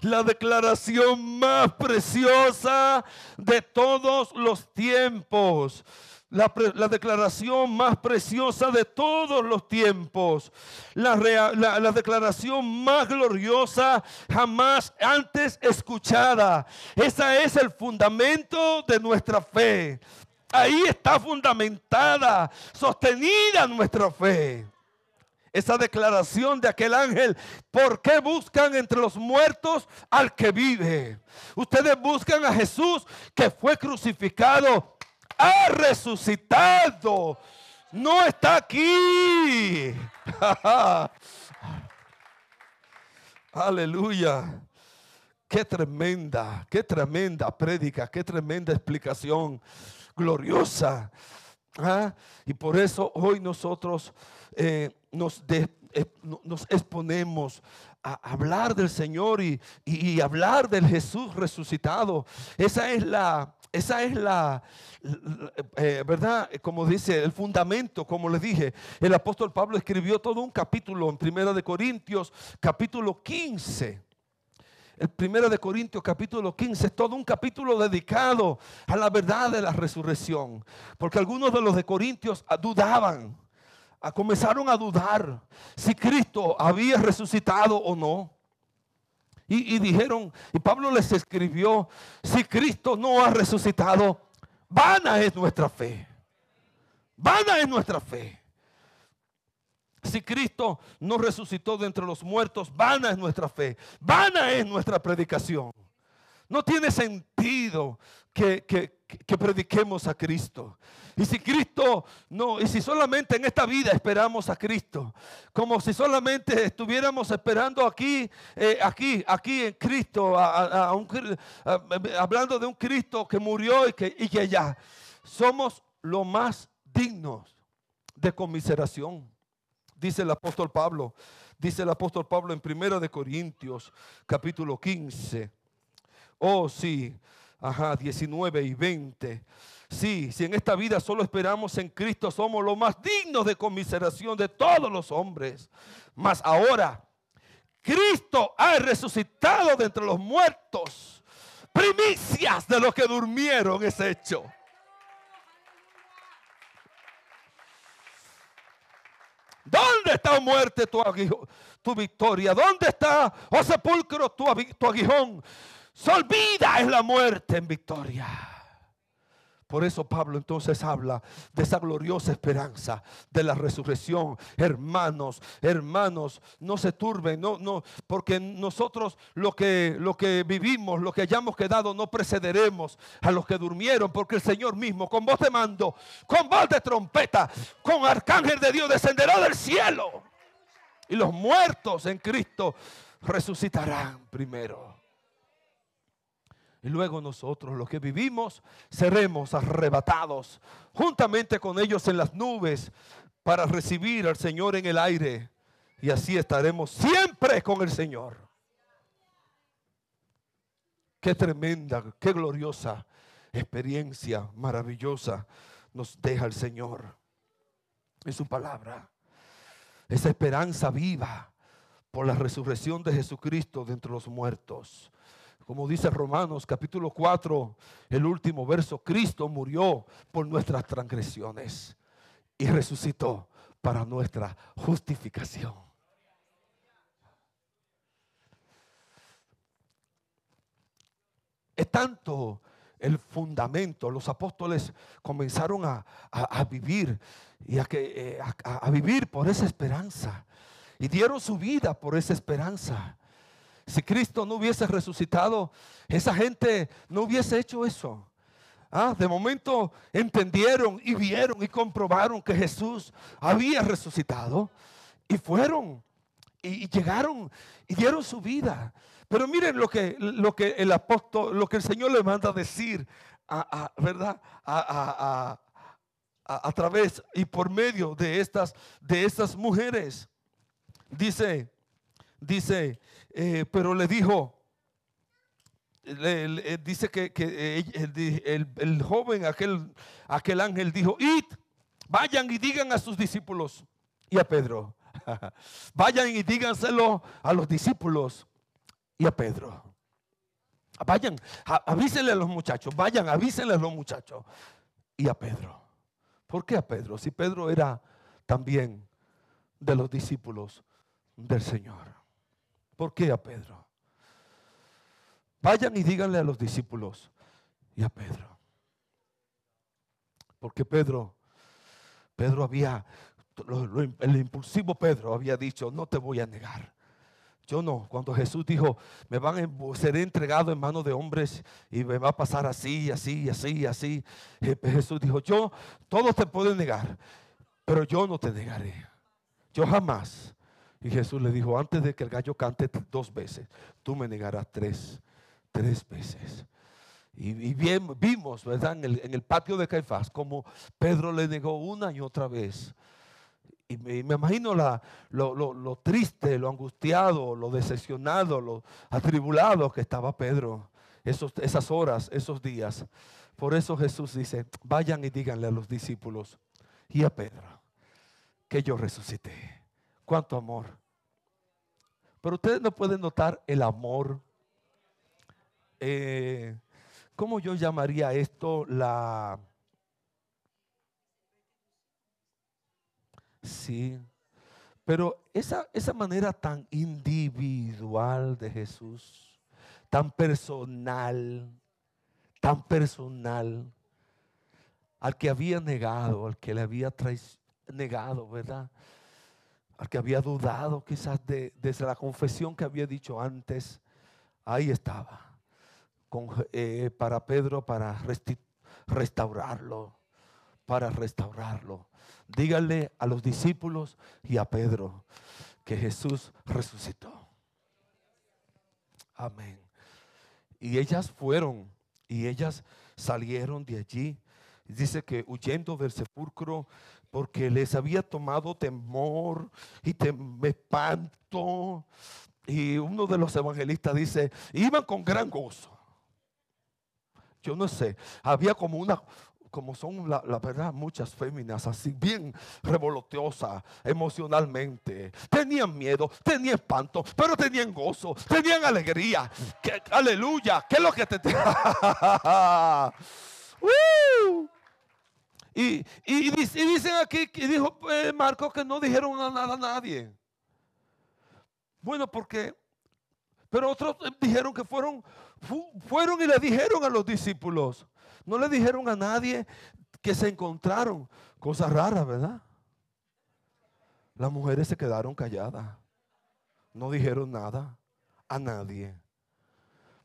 la declaración más preciosa de todos los tiempos la, declaración más preciosa de todos los tiempos, la, la, declaración más gloriosa jamás antes escuchada. Ese es el fundamento de nuestra fe. Ahí está fundamentada, sostenida nuestra fe. Esa declaración de aquel ángel, ¿por qué buscan entre los muertos al que vive? Ustedes buscan a Jesús que fue crucificado ha resucitado. No está aquí. *laughs* Aleluya. Qué tremenda, qué tremenda prédica, qué tremenda explicación gloriosa. ¿Ah? Y por eso hoy nosotros eh, nos, eh, nos, exponemos a hablar del Señor y hablar del Jesús resucitado. Esa es la, esa es la, eh, ¿verdad? Como dice, el fundamento, como les dije. El apóstol Pablo escribió todo un capítulo en Primera de Corintios, capítulo 15. El Primera de Corintios capítulo 15 es todo un capítulo dedicado a la verdad de la resurrección. Porque algunos de los de Corintios dudaban, comenzaron a dudar si Cristo había resucitado o no. Y, dijeron, y Pablo les escribió, si Cristo no ha resucitado, vana es nuestra fe. Vana es nuestra fe. Si Cristo no resucitó de entre los muertos, vana es nuestra fe. Vana es nuestra predicación. No tiene sentido que, que prediquemos a Cristo. Y si Cristo no, y si solamente en esta vida esperamos a Cristo, como si solamente estuviéramos esperando aquí, eh, aquí, aquí en Cristo, hablando de un Cristo que murió y que, y ya, somos lo más dignos de conmiseración. Dice el apóstol Pablo, dice el apóstol Pablo en 1 de Corintios, capítulo 15. Oh, sí, ajá, 19 y 20. Sí, si en esta vida solo esperamos en Cristo, somos los más dignos de conmiseración de todos los hombres. Mas ahora, Cristo ha resucitado de entre los muertos. Primicias de los que durmieron es hecho. ¿Dónde está muerte tu, tu victoria? ¿Dónde está, oh sepulcro, tu, aguijón? Se olvida es la muerte en victoria. Por eso Pablo entonces habla de esa gloriosa esperanza de la resurrección. Hermanos, hermanos, no se turben, no, no, porque nosotros lo que, lo que vivimos, lo que hayamos quedado, no precederemos a los que durmieron, porque el Señor mismo, con voz de mando, con voz de trompeta, con arcángel de Dios, descenderá del cielo. Y los muertos en Cristo resucitarán primero. Y luego nosotros, los que vivimos, seremos arrebatados juntamente con ellos en las nubes para recibir al Señor en el aire. Y así estaremos siempre con el Señor. Qué tremenda, qué gloriosa experiencia maravillosa nos deja el Señor en su palabra. Esa esperanza viva por la resurrección de Jesucristo de entre los muertos como dice Romanos capítulo 4, el último verso, Cristo murió por nuestras transgresiones y resucitó para nuestra justificación. Es tanto el fundamento. Los apóstoles comenzaron a, vivir y a, que, eh, a vivir por esa esperanza. Y dieron su vida por esa esperanza. Si Cristo no hubiese resucitado, esa gente no hubiese hecho eso. Ah, de momento entendieron y vieron y comprobaron que Jesús había resucitado y fueron y, llegaron y dieron su vida. Pero miren lo que, lo que el apóstol, lo que el Señor le manda a decir, a, ¿verdad? A, a, través y por medio de estas, de estas mujeres. Dice, dice, eh, pero le dijo, dice que, el, joven, aquel, aquel ángel dijo, id, vayan y digan a sus discípulos y a Pedro. *laughs* vayan y díganselo a los discípulos y a Pedro. Vayan, avísenle a los muchachos, vayan, avísenle a los muchachos y a Pedro. ¿Por qué a Pedro? Si Pedro era también de los discípulos del Señor. ¿Por qué a Pedro? Vayan y díganle a los discípulos y a Pedro. Porque Pedro, Pedro había, el impulsivo Pedro había dicho, no te voy a negar. Yo no, cuando Jesús dijo, me van a, seré entregado en manos de hombres y me va a pasar así, así, así, así. Jesús dijo, yo, todos te pueden negar, pero yo no te negaré. Yo jamás y Jesús le dijo, antes de que el gallo cante dos veces, tú me negarás tres, tres veces. Y, bien, vimos, ¿verdad? En el, patio de Caifás, como Pedro le negó una y otra vez. Y me, imagino la, lo, triste, lo angustiado, lo decepcionado, lo atribulado que estaba Pedro esos, esas horas, esos días. Por eso Jesús dice, vayan y díganle a los discípulos y a Pedro que yo resucité cuánto amor. Pero ustedes no pueden notar el amor. Eh, ¿Cómo yo llamaría esto? La... Sí. Pero esa, esa manera tan individual de Jesús, tan personal, tan personal, al que había negado, al que le había negado, ¿verdad? Al que había dudado quizás de, desde la confesión que había dicho antes, ahí estaba, eh, para Pedro, para restaurarlo, para restaurarlo. Díganle a los discípulos y a Pedro que Jesús resucitó. Amén. Y ellas fueron y ellas salieron de allí. Dice que huyendo del sepulcro porque les había tomado temor y espanto. Y uno de los evangelistas dice, iban con gran gozo. Yo no sé, había como una, como son la, verdad muchas féminas así bien revoloteosas emocionalmente. Tenían miedo, tenían espanto, pero tenían gozo, tenían alegría. aleluya, ¿qué es lo que te... *laughs* ¡Uh! Y, dicen aquí, que dijo eh, Marco que no dijeron nada a nadie. Bueno, porque Pero otros dijeron que fueron, fueron y le dijeron a los discípulos. No le dijeron a nadie que se encontraron. Cosas raras, ¿verdad? Las mujeres se quedaron calladas. No dijeron nada a nadie.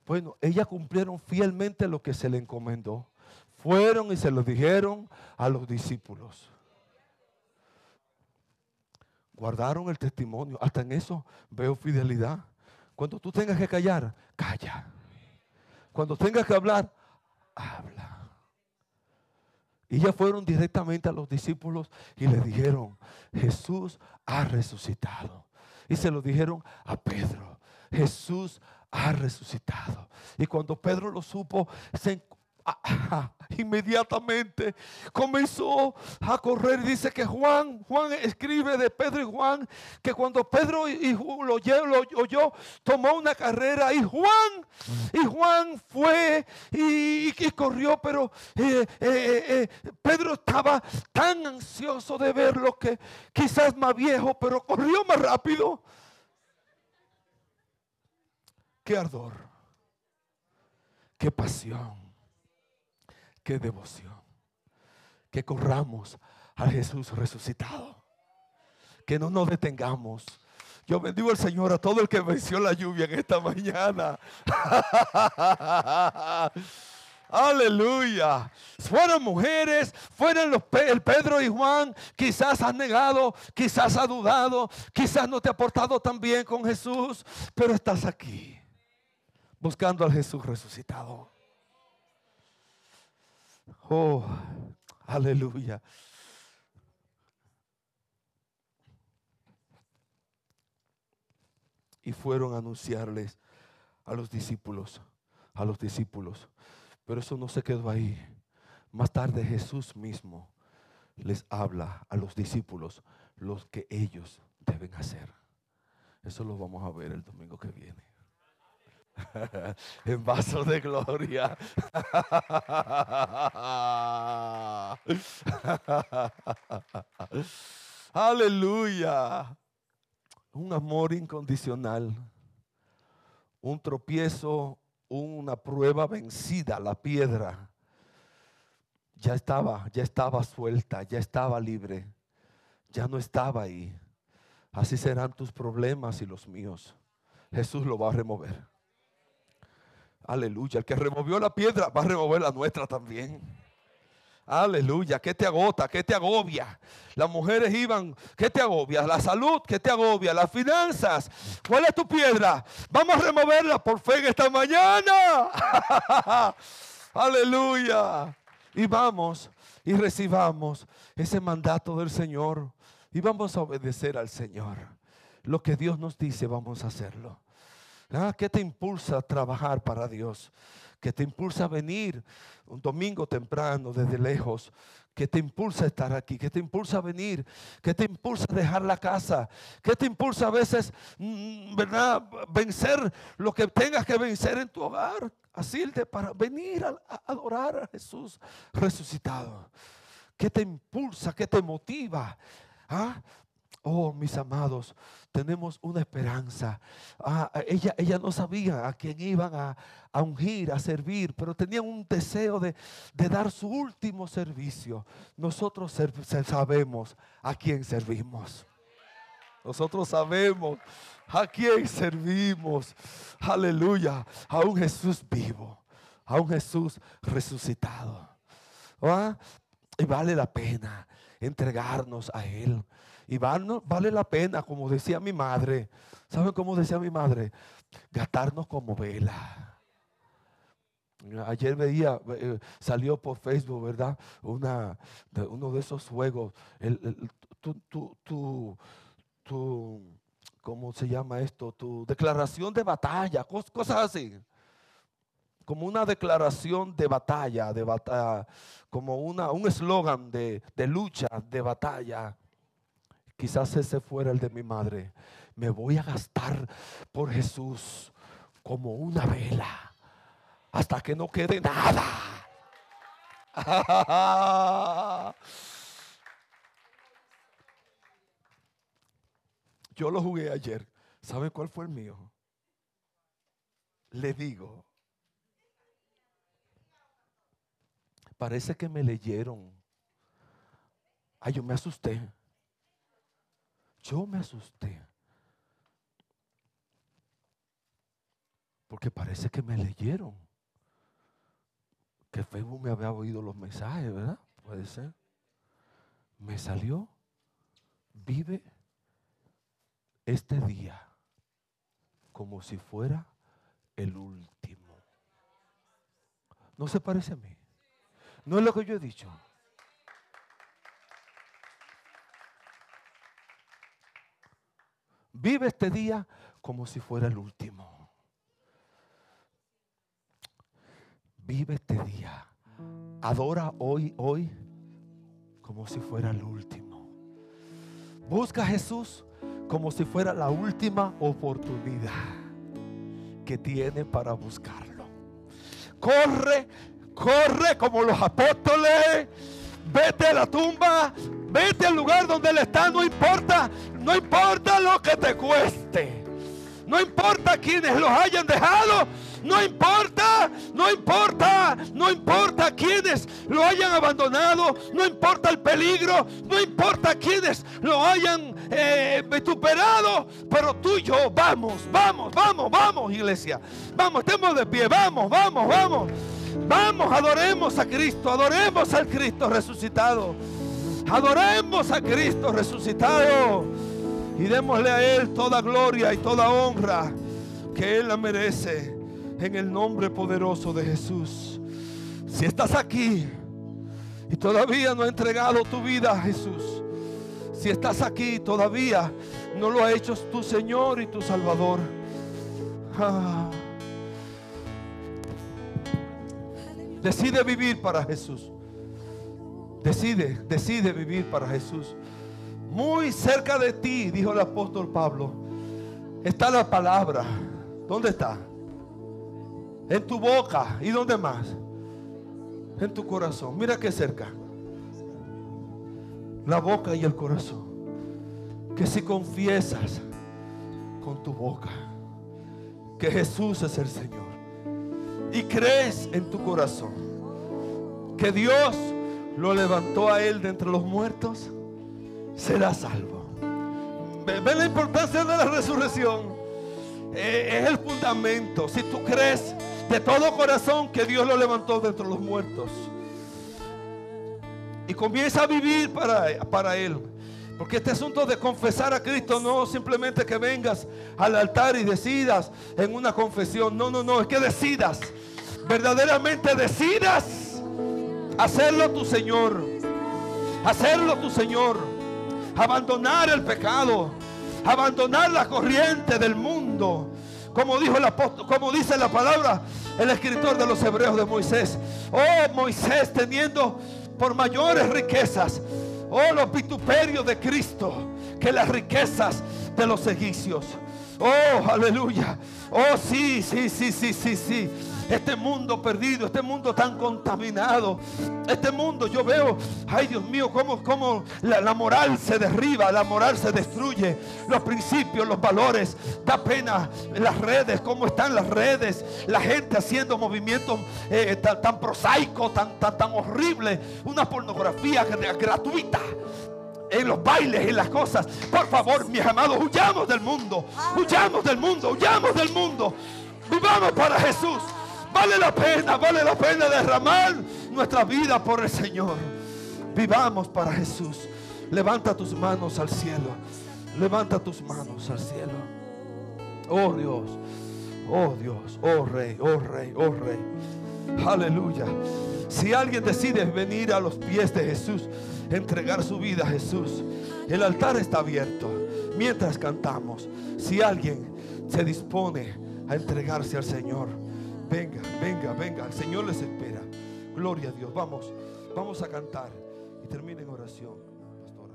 Bueno, ellas cumplieron fielmente lo que se le encomendó. Fueron y se lo dijeron a los discípulos. Guardaron el testimonio. Hasta en eso veo fidelidad. Cuando tú tengas que callar, calla. Cuando tengas que hablar, habla. Y ya fueron directamente a los discípulos y le dijeron, Jesús ha resucitado. Y se lo dijeron a Pedro, Jesús ha resucitado. Y cuando Pedro lo supo, se, *laughs* inmediatamente comenzó a correr. Dice que Juan, Juan escribe de Pedro y Juan, que cuando Pedro y, lo, oyó, tomó una carrera y Juan, y Juan fue y, corrió, pero eh, eh, eh, Pedro estaba tan ansioso de verlo que quizás más viejo, pero corrió más rápido. Qué ardor, qué pasión qué devoción. Que corramos a Jesús resucitado. Que no nos detengamos. Yo bendigo al Señor a todo el que venció la lluvia en esta mañana. *laughs* Aleluya. Fueron mujeres, fueron los el Pedro y Juan. Quizás has negado, quizás has dudado, quizás no te ha portado tan bien con Jesús, pero estás aquí buscando al Jesús resucitado. Oh, aleluya. Y fueron a anunciarles a los discípulos, a los discípulos. Pero eso no se quedó ahí. Más tarde Jesús mismo les habla a los discípulos lo que ellos deben hacer. Eso lo vamos a ver el domingo que viene. *laughs* en vaso de gloria. *laughs* Aleluya. Un amor incondicional. Un tropiezo, una prueba vencida, la piedra. Ya estaba, ya estaba suelta, ya estaba libre. Ya no estaba ahí. Así serán tus problemas y los míos. Jesús lo va a remover. Aleluya. El que removió la piedra va a remover la nuestra también. Aleluya. ¿Qué te agota? ¿Qué te agobia? Las mujeres iban. ¿Qué te agobia? La salud. ¿Qué te agobia? Las finanzas. ¿Cuál es tu piedra? Vamos a removerla por fe en esta mañana. *laughs* Aleluya. Y vamos y recibamos ese mandato del Señor. Y vamos a obedecer al Señor. Lo que Dios nos dice, vamos a hacerlo. Ah, ¿Qué te impulsa a trabajar para Dios? ¿Qué te impulsa a venir un domingo temprano desde lejos? ¿Qué te impulsa a estar aquí? ¿Qué te impulsa a venir? ¿Qué te impulsa a dejar la casa? ¿Qué te impulsa a veces, mm, verdad, vencer lo que tengas que vencer en tu hogar? Así para venir a, adorar a Jesús resucitado. ¿Qué te impulsa? ¿Qué te motiva? ¿Ah? Oh, mis amados, tenemos una esperanza. Ah, ella, ella no sabía a quién iban a, ungir, a servir, pero tenían un deseo de, dar su último servicio. Nosotros sabemos a quién servimos. Nosotros sabemos a quién servimos. Aleluya. A un Jesús vivo. A un Jesús resucitado. ¿Ah? Y vale la pena entregarnos a Él. Y vale la pena, como decía mi madre. ¿Saben cómo decía mi madre? Gastarnos como vela. Ayer veía, eh, salió por Facebook, ¿verdad? Una, uno de esos juegos. El, tu, ¿cómo se llama esto? Tu declaración de batalla, cosas así. Como una declaración de batalla, de batalla como una, un eslogan de, de lucha, de batalla. Quizás ese fuera el de mi madre. Me voy a gastar por Jesús como una vela hasta que no quede nada. *laughs* Yo lo jugué ayer. ¿Sabe cuál fue el mío? le digo, parece que me leyeron. Ay, yo me asusté. Yo me asusté. Porque parece que me leyeron. Que Facebook me había oído los mensajes, ¿verdad? Puede ser. Me salió. Vive este día como si fuera el último. ¿No se parece a mí? No es lo que yo he dicho. Vive este día como si fuera el último. Vive este día. Adora hoy, hoy, como si fuera el último. Busca a Jesús como si fuera la última oportunidad que tiene para buscarlo. Corre, corre como los apóstoles. Vete a la tumba, vete al lugar donde Él está, no importa, no importa lo que te cueste. No importa quienes los hayan dejado, no importa, no importa, no importa quienes lo hayan abandonado, no importa el peligro, no importa quienes lo hayan eh, vituperado, pero tú y yo vamos, vamos, vamos, vamos, iglesia. Vamos, estemos de pie, vamos, vamos, vamos. Vamos, adoremos a Cristo, adoremos al Cristo resucitado. Adoremos a Cristo resucitado y démosle a Él toda gloria y toda honra que Él la merece en el nombre poderoso de Jesús. Si estás aquí y todavía no has entregado tu vida a Jesús, si estás aquí todavía no lo ha hecho tu Señor y tu Salvador. Ah. Decide vivir para Jesús. Decide, decide vivir para Jesús. Muy cerca de ti, dijo el apóstol Pablo, está la palabra. ¿Dónde está? En tu boca. ¿Y dónde más? En tu corazón. Mira qué cerca. La boca y el corazón. Que si confiesas con tu boca que Jesús es el Señor y crees en tu corazón que Dios lo levantó a él de entre los muertos, será salvo. ¿Ven la importancia de la resurrección? Eh, es el fundamento. Si tú crees de todo corazón que Dios lo levantó de entre los muertos y comienza a vivir para, para Él. Porque este asunto de confesar a Cristo no simplemente que vengas al altar y decidas en una confesión. No, no, no, es que decidas. Verdaderamente decidas hacerlo tu Señor. Hacerlo tu Señor. Abandonar el pecado. Abandonar la corriente del mundo. Como dijo el apóstol, como dice la palabra, el escritor de los hebreos de Moisés. Oh Moisés teniendo por mayores riquezas. Oh los vituperios de Cristo que las riquezas de los egipcios. Oh, aleluya. Oh, sí, sí, sí, sí, sí, sí este mundo perdido, este mundo tan contaminado, este mundo yo veo, ay Dios mío, cómo, la, moral se derriba, la moral se destruye, los principios, los valores, da pena las redes, cómo están las redes, la gente haciendo movimientos eh, tan, prosaicos, tan, tan, tan horribles, una pornografía gratuita en los bailes, en las cosas. Por favor, mis amados, huyamos del mundo. Huyamos del mundo, huyamos del mundo. Vivamos para Jesús. Vale la pena, vale la pena derramar nuestra vida por el Señor. Vivamos para Jesús. Levanta tus manos al cielo. Levanta tus manos al cielo. Oh Dios, oh Dios, oh Rey, oh Rey, oh Rey. Aleluya. Si alguien decide venir a los pies de Jesús, entregar su vida a Jesús, el altar está abierto mientras cantamos. Si alguien se dispone a entregarse al Señor, Venga, venga, venga. El Señor les espera. Gloria a Dios. Vamos, vamos a cantar y termina en oración, pastora.